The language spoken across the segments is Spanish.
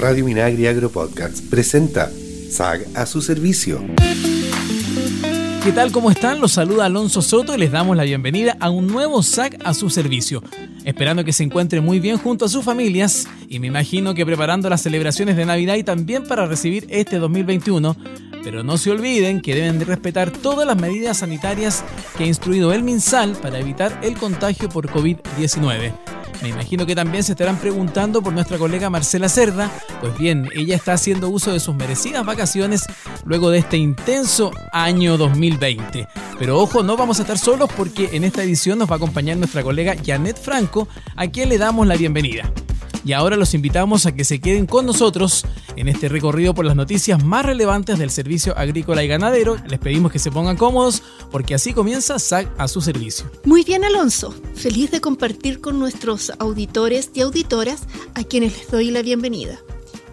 Radio Minagri Agro Podcast presenta SAG a su servicio. ¿Qué tal? ¿Cómo están? Los saluda Alonso Soto y les damos la bienvenida a un nuevo SAC a su servicio. Esperando que se encuentre muy bien junto a sus familias y me imagino que preparando las celebraciones de Navidad y también para recibir este 2021. Pero no se olviden que deben de respetar todas las medidas sanitarias que ha instruido el MinSal para evitar el contagio por COVID-19. Me imagino que también se estarán preguntando por nuestra colega Marcela Cerda. Pues bien, ella está haciendo uso de sus merecidas vacaciones luego de este intenso año 2020. Pero ojo, no vamos a estar solos porque en esta edición nos va a acompañar nuestra colega Janet Franco, a quien le damos la bienvenida. Y ahora los invitamos a que se queden con nosotros en este recorrido por las noticias más relevantes del servicio agrícola y ganadero. Les pedimos que se pongan cómodos porque así comienza SAC a su servicio. Muy bien, Alonso. Feliz de compartir con nuestros auditores y auditoras a quienes les doy la bienvenida.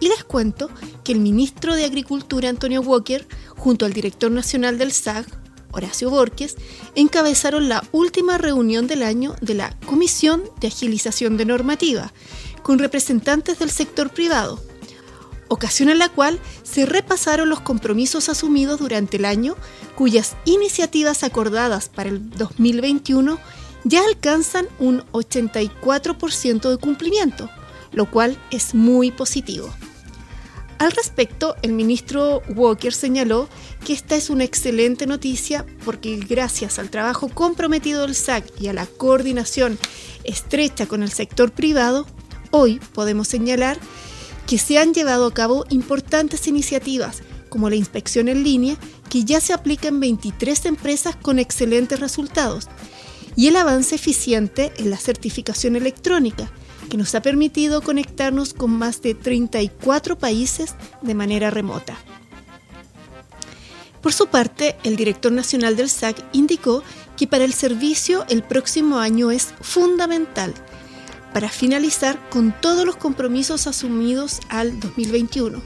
Y les cuento que el ministro de Agricultura, Antonio Walker, junto al director nacional del SAG, Horacio Borges, encabezaron la última reunión del año de la Comisión de Agilización de Normativa, con representantes del sector privado, ocasión en la cual se repasaron los compromisos asumidos durante el año, cuyas iniciativas acordadas para el 2021 ya alcanzan un 84% de cumplimiento, lo cual es muy positivo. Al respecto, el ministro Walker señaló que esta es una excelente noticia porque gracias al trabajo comprometido del SAC y a la coordinación estrecha con el sector privado, hoy podemos señalar que se han llevado a cabo importantes iniciativas como la inspección en línea que ya se aplica en 23 empresas con excelentes resultados y el avance eficiente en la certificación electrónica que nos ha permitido conectarnos con más de 34 países de manera remota. Por su parte, el director nacional del SAC indicó que para el servicio el próximo año es fundamental para finalizar con todos los compromisos asumidos al 2021,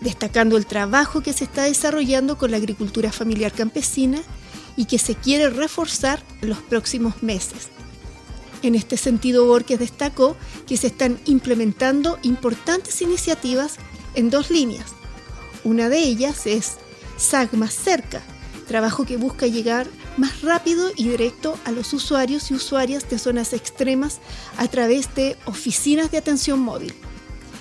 destacando el trabajo que se está desarrollando con la agricultura familiar campesina y que se quiere reforzar en los próximos meses. En este sentido, Borges destacó que se están implementando importantes iniciativas en dos líneas. Una de ellas es SAG más cerca, trabajo que busca llegar más rápido y directo a los usuarios y usuarias de zonas extremas a través de oficinas de atención móvil.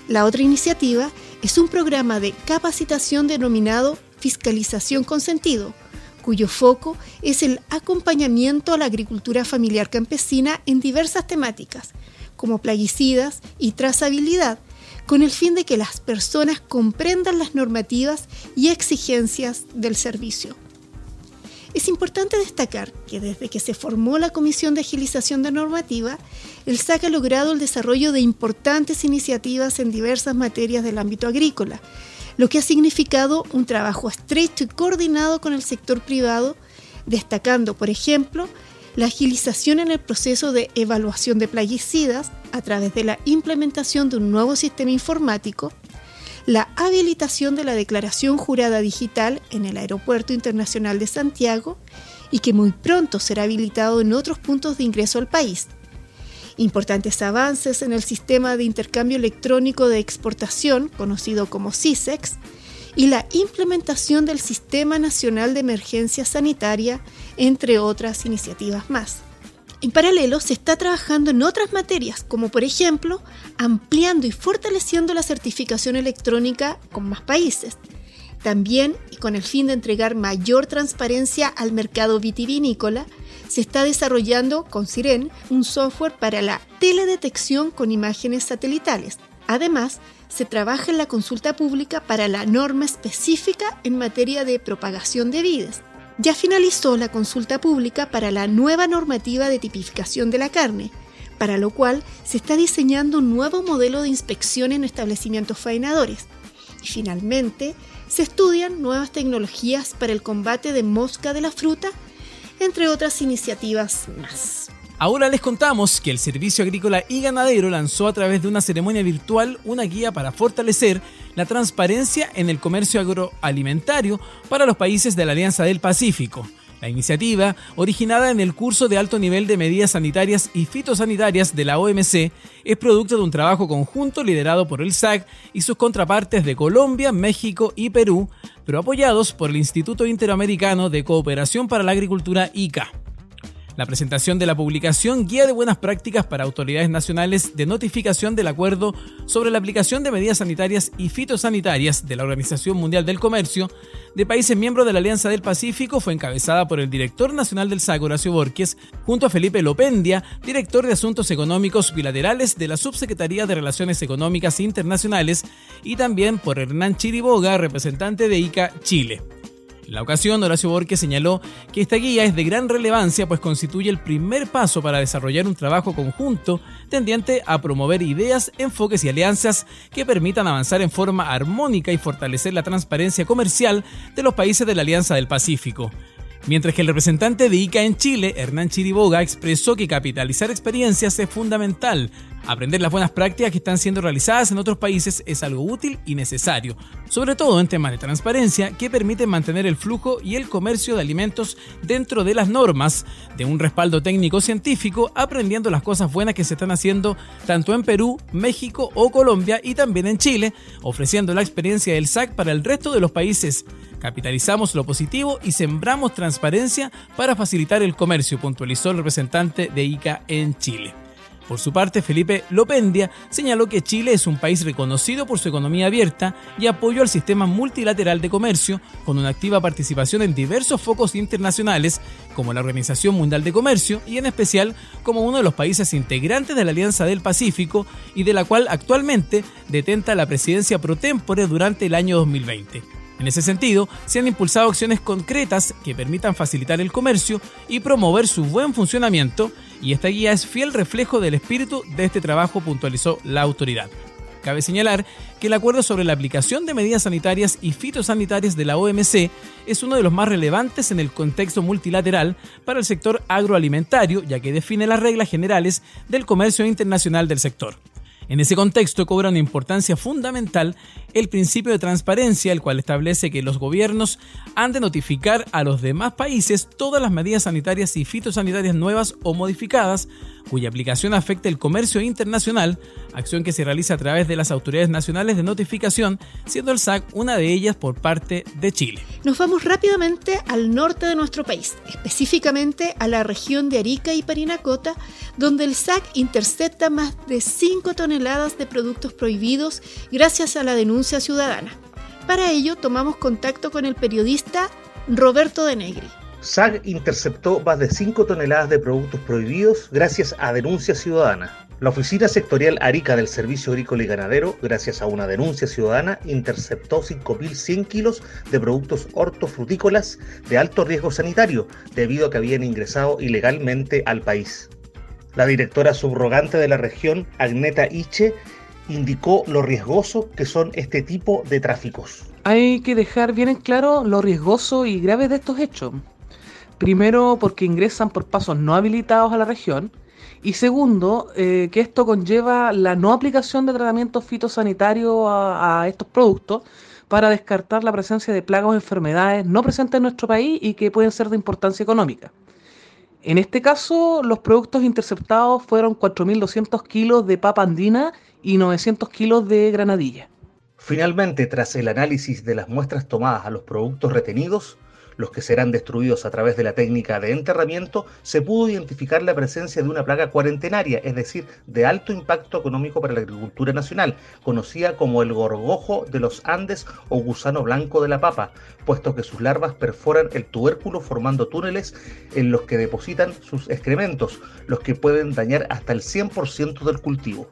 La otra iniciativa es un programa de capacitación denominado Fiscalización con Sentido, cuyo foco es el acompañamiento a la agricultura familiar campesina en diversas temáticas, como plaguicidas y trazabilidad, con el fin de que las personas comprendan las normativas y exigencias del servicio. Es importante destacar que desde que se formó la Comisión de Agilización de Normativa, el SAC ha logrado el desarrollo de importantes iniciativas en diversas materias del ámbito agrícola, lo que ha significado un trabajo estrecho y coordinado con el sector privado, destacando, por ejemplo, la agilización en el proceso de evaluación de plaguicidas a través de la implementación de un nuevo sistema informático, la habilitación de la declaración jurada digital en el Aeropuerto Internacional de Santiago y que muy pronto será habilitado en otros puntos de ingreso al país, importantes avances en el sistema de intercambio electrónico de exportación, conocido como CISEX, y la implementación del Sistema Nacional de Emergencia Sanitaria, entre otras iniciativas más. En paralelo, se está trabajando en otras materias, como por ejemplo, ampliando y fortaleciendo la certificación electrónica con más países. También, y con el fin de entregar mayor transparencia al mercado vitivinícola, se está desarrollando con Siren un software para la teledetección con imágenes satelitales. Además, se trabaja en la consulta pública para la norma específica en materia de propagación de vides. Ya finalizó la consulta pública para la nueva normativa de tipificación de la carne, para lo cual se está diseñando un nuevo modelo de inspección en establecimientos faenadores. Y finalmente, se estudian nuevas tecnologías para el combate de mosca de la fruta entre otras iniciativas más. Ahora les contamos que el Servicio Agrícola y Ganadero lanzó a través de una ceremonia virtual una guía para fortalecer la transparencia en el comercio agroalimentario para los países de la Alianza del Pacífico. La iniciativa, originada en el curso de alto nivel de medidas sanitarias y fitosanitarias de la OMC, es producto de un trabajo conjunto liderado por el SAC y sus contrapartes de Colombia, México y Perú, pero apoyados por el Instituto Interamericano de Cooperación para la Agricultura ICA. La presentación de la publicación Guía de Buenas Prácticas para Autoridades Nacionales de Notificación del Acuerdo sobre la aplicación de medidas sanitarias y fitosanitarias de la Organización Mundial del Comercio de países miembros de la Alianza del Pacífico fue encabezada por el director nacional del SAC, Horacio Borges, junto a Felipe Lopendia, director de Asuntos Económicos Bilaterales de la Subsecretaría de Relaciones Económicas Internacionales, y también por Hernán Chiriboga, representante de ICA Chile. En la ocasión, Horacio Borges señaló que esta guía es de gran relevancia pues constituye el primer paso para desarrollar un trabajo conjunto tendiente a promover ideas, enfoques y alianzas que permitan avanzar en forma armónica y fortalecer la transparencia comercial de los países de la Alianza del Pacífico. Mientras que el representante de ICA en Chile, Hernán Chiriboga, expresó que capitalizar experiencias es fundamental Aprender las buenas prácticas que están siendo realizadas en otros países es algo útil y necesario, sobre todo en temas de transparencia que permiten mantener el flujo y el comercio de alimentos dentro de las normas, de un respaldo técnico científico, aprendiendo las cosas buenas que se están haciendo tanto en Perú, México o Colombia y también en Chile, ofreciendo la experiencia del SAC para el resto de los países. Capitalizamos lo positivo y sembramos transparencia para facilitar el comercio, puntualizó el representante de ICA en Chile. Por su parte, Felipe Lopendia señaló que Chile es un país reconocido por su economía abierta y apoyo al sistema multilateral de comercio, con una activa participación en diversos focos internacionales, como la Organización Mundial de Comercio y en especial como uno de los países integrantes de la Alianza del Pacífico y de la cual actualmente detenta la presidencia pro tempore durante el año 2020. En ese sentido, se han impulsado acciones concretas que permitan facilitar el comercio y promover su buen funcionamiento, y esta guía es fiel reflejo del espíritu de este trabajo, puntualizó la autoridad. Cabe señalar que el acuerdo sobre la aplicación de medidas sanitarias y fitosanitarias de la OMC es uno de los más relevantes en el contexto multilateral para el sector agroalimentario, ya que define las reglas generales del comercio internacional del sector. En ese contexto cobra una importancia fundamental el principio de transparencia, el cual establece que los gobiernos han de notificar a los demás países todas las medidas sanitarias y fitosanitarias nuevas o modificadas cuya aplicación afecte el comercio internacional, acción que se realiza a través de las autoridades nacionales de notificación, siendo el SAC una de ellas por parte de Chile. Nos vamos rápidamente al norte de nuestro país, específicamente a la región de Arica y Parinacota, donde el SAC intercepta más de 5 toneladas de productos prohibidos gracias a la denuncia ciudadana. Para ello tomamos contacto con el periodista Roberto de Negri. SAG interceptó más de 5 toneladas de productos prohibidos gracias a denuncia ciudadana. La Oficina Sectorial Arica del Servicio Agrícola y Ganadero, gracias a una denuncia ciudadana, interceptó 5.100 kilos de productos hortofrutícolas de alto riesgo sanitario, debido a que habían ingresado ilegalmente al país. La directora subrogante de la región, Agneta Iche, indicó lo riesgoso que son este tipo de tráficos. Hay que dejar bien en claro lo riesgoso y grave de estos hechos. Primero, porque ingresan por pasos no habilitados a la región. Y segundo, eh, que esto conlleva la no aplicación de tratamientos fitosanitarios a, estos productos para descartar la presencia de plagas o enfermedades no presentes en nuestro país y que pueden ser de importancia económica. En este caso, los productos interceptados fueron 4.200 kilos de papa andina y 900 kilos de granadilla. Finalmente, tras el análisis de las muestras tomadas a los productos retenidos, los que serán destruidos a través de la técnica de enterramiento, se pudo identificar la presencia de una plaga cuarentenaria, es decir, de alto impacto económico para la agricultura nacional, conocida como el gorgojo de los Andes o gusano blanco de la papa, puesto que sus larvas perforan el tubérculo formando túneles en los que depositan sus excrementos, los que pueden dañar hasta el 100% del cultivo.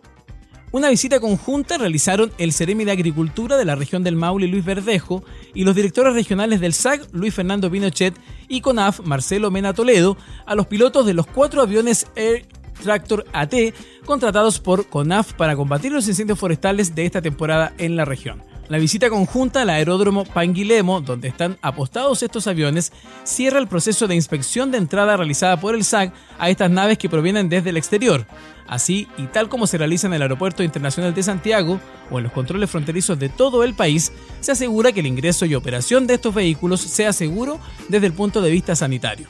Una visita conjunta realizaron el Ceremi de Agricultura de la región del Maule, Luis Verdejo, y los directores regionales del SAC, Luis Fernando Pinochet, y CONAF, Marcelo Mena Toledo, a los pilotos de los cuatro aviones Air Tractor AT contratados por CONAF para combatir los incendios forestales de esta temporada en la región. La visita conjunta al aeródromo Panguilemo, donde están apostados estos aviones, cierra el proceso de inspección de entrada realizada por el SAC a estas naves que provienen desde el exterior. Así, y tal como se realiza en el Aeropuerto Internacional de Santiago o en los controles fronterizos de todo el país, se asegura que el ingreso y operación de estos vehículos sea seguro desde el punto de vista sanitario.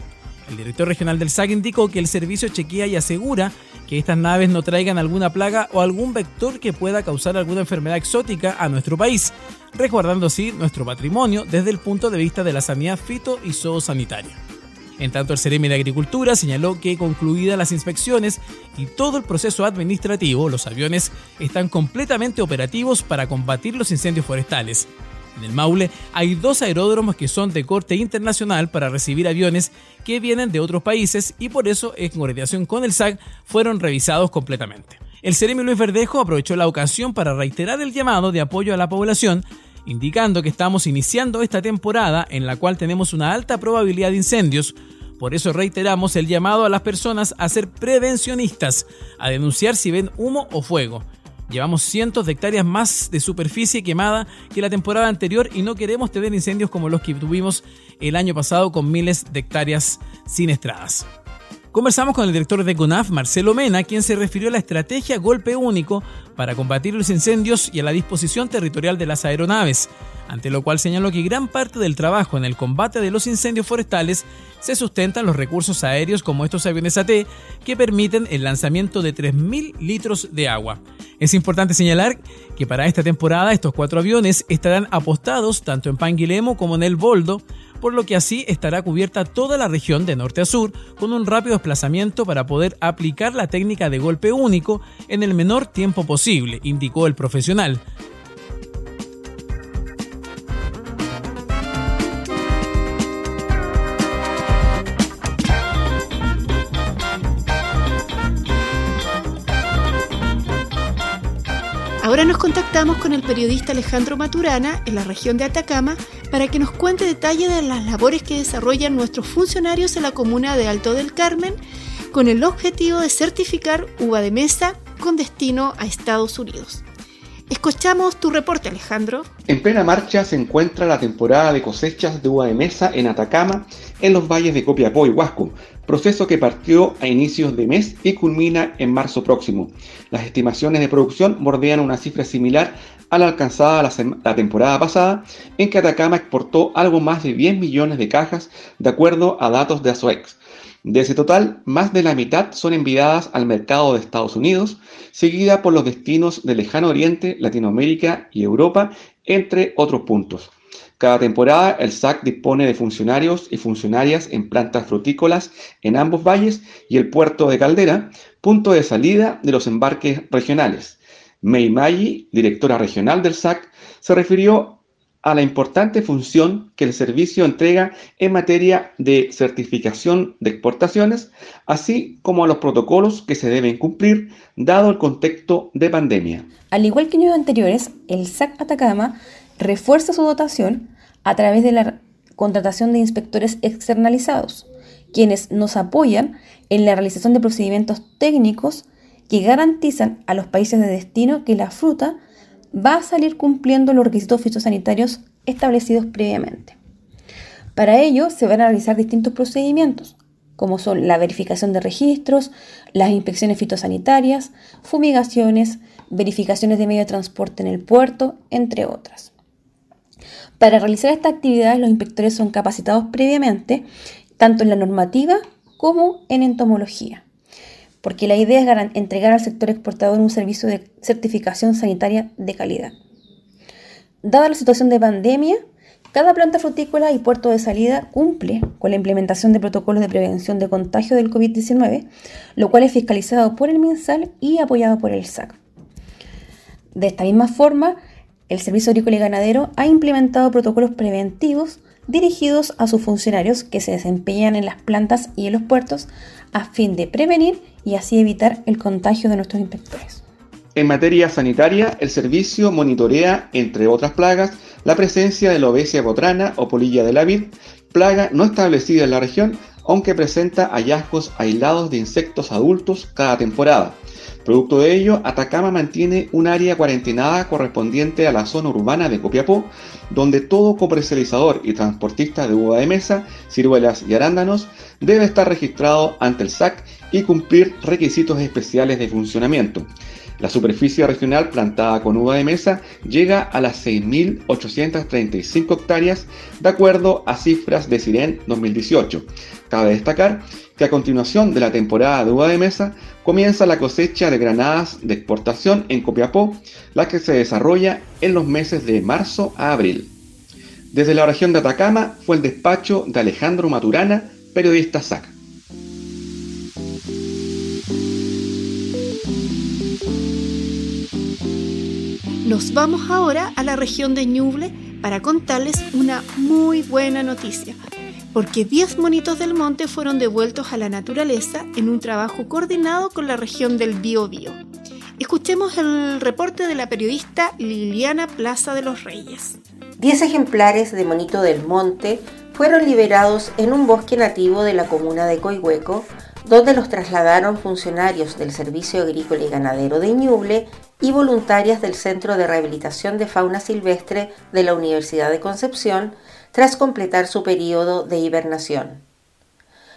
El director regional del SAC indicó que el servicio chequea y asegura que estas naves no traigan alguna plaga o algún vector que pueda causar alguna enfermedad exótica a nuestro país, resguardando así nuestro patrimonio desde el punto de vista de la sanidad fito y zoosanitaria. En tanto, el Ceremi de Agricultura señaló que concluidas las inspecciones y todo el proceso administrativo, los aviones están completamente operativos para combatir los incendios forestales. En el Maule hay dos aeródromos que son de corte internacional para recibir aviones que vienen de otros países y por eso, en coordinación con el SAC, fueron revisados completamente. El Ceremi Luis Verdejo aprovechó la ocasión para reiterar el llamado de apoyo a la población, indicando que estamos iniciando esta temporada en la cual tenemos una alta probabilidad de incendios, por eso reiteramos el llamado a las personas a ser prevencionistas, a denunciar si ven humo o fuego. Llevamos cientos de hectáreas más de superficie quemada que la temporada anterior y no queremos tener incendios como los que tuvimos el año pasado con miles de hectáreas siniestradas. Conversamos con el director de CONAF, Marcelo Mena, quien se refirió a la estrategia Golpe Único para combatir los incendios y a la disposición territorial de las aeronaves, ante lo cual señaló que gran parte del trabajo en el combate de los incendios forestales se sustentan los recursos aéreos como estos aviones AT que permiten el lanzamiento de 3.000 litros de agua. Es importante señalar que para esta temporada estos cuatro aviones estarán apostados tanto en Panguilemo como en el Boldo, por lo que así estará cubierta toda la región de norte a sur con un rápido desplazamiento para poder aplicar la técnica de golpe único en el menor tiempo posible, indicó el profesional. Ahora nos contactamos con el periodista Alejandro Maturana en la región de Atacama para que nos cuente detalles de las labores que desarrollan nuestros funcionarios en la comuna de Alto del Carmen con el objetivo de certificar uva de mesa con destino a Estados Unidos. Escuchamos tu reporte, Alejandro. En plena marcha se encuentra la temporada de cosechas de uva de mesa en Atacama, en los valles de Copiapó y Huasco, proceso que partió a inicios de mes y culmina en marzo próximo. Las estimaciones de producción bordean una cifra similar a la alcanzada la, temporada pasada, en que Atacama exportó algo más de 10 millones de cajas, de acuerdo a datos de ASOEX. De ese total, más de la mitad son enviadas al mercado de Estados Unidos, seguida por los destinos del lejano oriente, Latinoamérica y Europa, entre otros puntos. Cada temporada el SAC dispone de funcionarios y funcionarias en plantas frutícolas en ambos valles y el puerto de Caldera, punto de salida de los embarques regionales. Mei Maggi, directora regional del SAC, se refirió a la importante función que el servicio entrega en materia de certificación de exportaciones, así como a los protocolos que se deben cumplir dado el contexto de pandemia. Al igual que años anteriores, el SAC Atacama refuerza su dotación a través de la contratación de inspectores externalizados, quienes nos apoyan en la realización de procedimientos técnicos que garantizan a los países de destino que la fruta va a salir cumpliendo los requisitos fitosanitarios establecidos previamente. Para ello se van a realizar distintos procedimientos, como son la verificación de registros, las inspecciones fitosanitarias, fumigaciones, verificaciones de medio de transporte en el puerto, entre otras. Para realizar estas actividades los inspectores son capacitados previamente, tanto en la normativa como en entomología, porque la idea es entregar al sector exportador un servicio de certificación sanitaria de calidad. Dada la situación de pandemia, cada planta frutícola y puerto de salida cumple con la implementación de protocolos de prevención de contagio del COVID-19, lo cual es fiscalizado por el MinSal y apoyado por el SAC. De esta misma forma, el Servicio Agrícola y Ganadero ha implementado protocolos preventivos dirigidos a sus funcionarios que se desempeñan en las plantas y en los puertos a fin de prevenir y así evitar el contagio de nuestros inspectores. En materia sanitaria, el servicio monitorea, entre otras plagas, la presencia de la obesia botrana o polilla de la vid, plaga no establecida en la región, aunque presenta hallazgos aislados de insectos adultos cada temporada. Producto de ello, Atacama mantiene un área cuarentenada correspondiente a la zona urbana de Copiapó, donde todo comercializador y transportista de uva de mesa, ciruelas y arándanos debe estar registrado ante el SAC y cumplir requisitos especiales de funcionamiento. La superficie regional plantada con uva de mesa llega a las 6.835 hectáreas, de acuerdo a cifras de Siren 2018. Cabe destacar que a continuación de la temporada de uva de mesa comienza la cosecha de granadas de exportación en Copiapó, la que se desarrolla en los meses de marzo a abril. Desde la región de Atacama fue el despacho de Alejandro Maturana, periodista SAC. Nos vamos ahora a la región de Ñuble para contarles una muy buena noticia porque 10 monitos del monte fueron devueltos a la naturaleza en un trabajo coordinado con la región del Biobío. Escuchemos el reporte de la periodista Liliana Plaza de los Reyes. 10 ejemplares de monito del monte fueron liberados en un bosque nativo de la comuna de Coihueco, donde los trasladaron funcionarios del Servicio Agrícola y Ganadero de Ñuble y voluntarias del Centro de Rehabilitación de Fauna Silvestre de la Universidad de Concepción, tras completar su periodo de hibernación.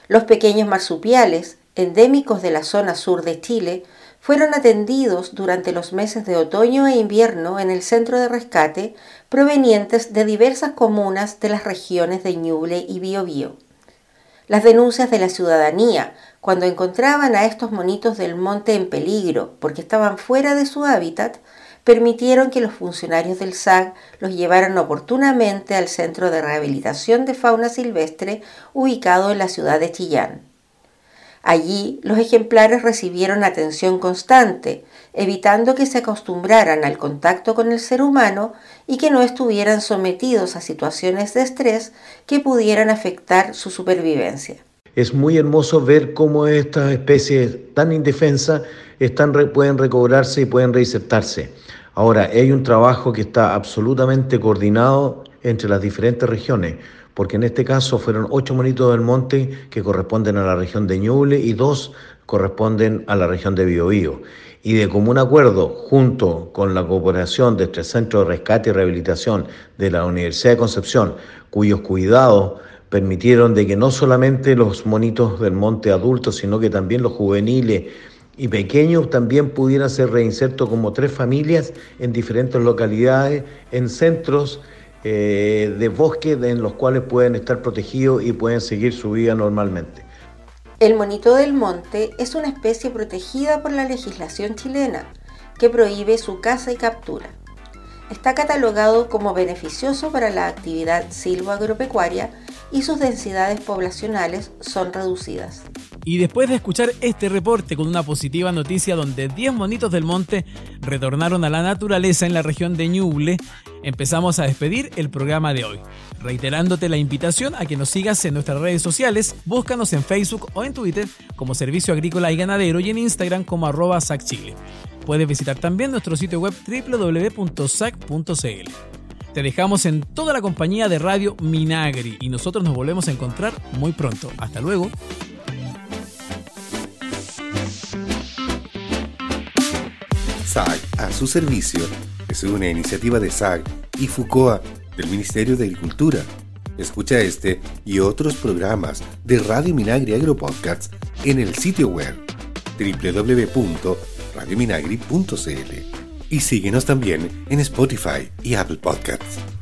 Los pequeños marsupiales, endémicos de la zona sur de Chile, fueron atendidos durante los meses de otoño e invierno en el centro de rescate provenientes de diversas comunas de las regiones de Ñuble y Biobío. Las denuncias de la ciudadanía cuando encontraban a estos monitos del monte en peligro porque estaban fuera de su hábitat permitieron que los funcionarios del SAG los llevaran oportunamente al Centro de Rehabilitación de Fauna Silvestre ubicado en la ciudad de Chillán. Allí los ejemplares recibieron atención constante, evitando que se acostumbraran al contacto con el ser humano y que no estuvieran sometidos a situaciones de estrés que pudieran afectar su supervivencia. Es muy hermoso ver cómo estas especies tan indefensas están, pueden recobrarse y pueden reinsertarse. Ahora, hay un trabajo que está absolutamente coordinado entre las diferentes regiones, porque en este caso fueron ocho monitos del monte que corresponden a la región de Ñuble y dos corresponden a la región de Biobío. Y de común acuerdo, junto con la cooperación de este Centro de Rescate y Rehabilitación de la Universidad de Concepción, cuyos cuidados permitieron de que no solamente los monitos del monte adultos, sino que también los juveniles y pequeños también pudieran ser reinsertos como tres familias en diferentes localidades, en centros eh, de bosque en los cuales pueden estar protegidos y pueden seguir su vida normalmente. El monito del monte es una especie protegida por la legislación chilena que prohíbe su caza y captura. Está catalogado como beneficioso para la actividad silvoagropecuaria y sus densidades poblacionales son reducidas. Y después de escuchar este reporte con una positiva noticia donde 10 monitos del monte retornaron a la naturaleza en la región de Ñuble, empezamos a despedir el programa de hoy. Reiterándote la invitación a que nos sigas en nuestras redes sociales, búscanos en Facebook o en Twitter como Servicio Agrícola y Ganadero y en Instagram como arroba SACChile. Puedes visitar también nuestro sitio web www.sac.cl. Te dejamos en toda la compañía de Radio Minagri y nosotros nos volvemos a encontrar muy pronto. Hasta luego. SAG a su servicio es una iniciativa de SAG y FUCOA del Ministerio de Agricultura. Escucha este y otros programas de Radio Minagri Agropodcasts en el sitio web www.radiominagri.cl y síguenos también en Spotify y Apple Podcasts.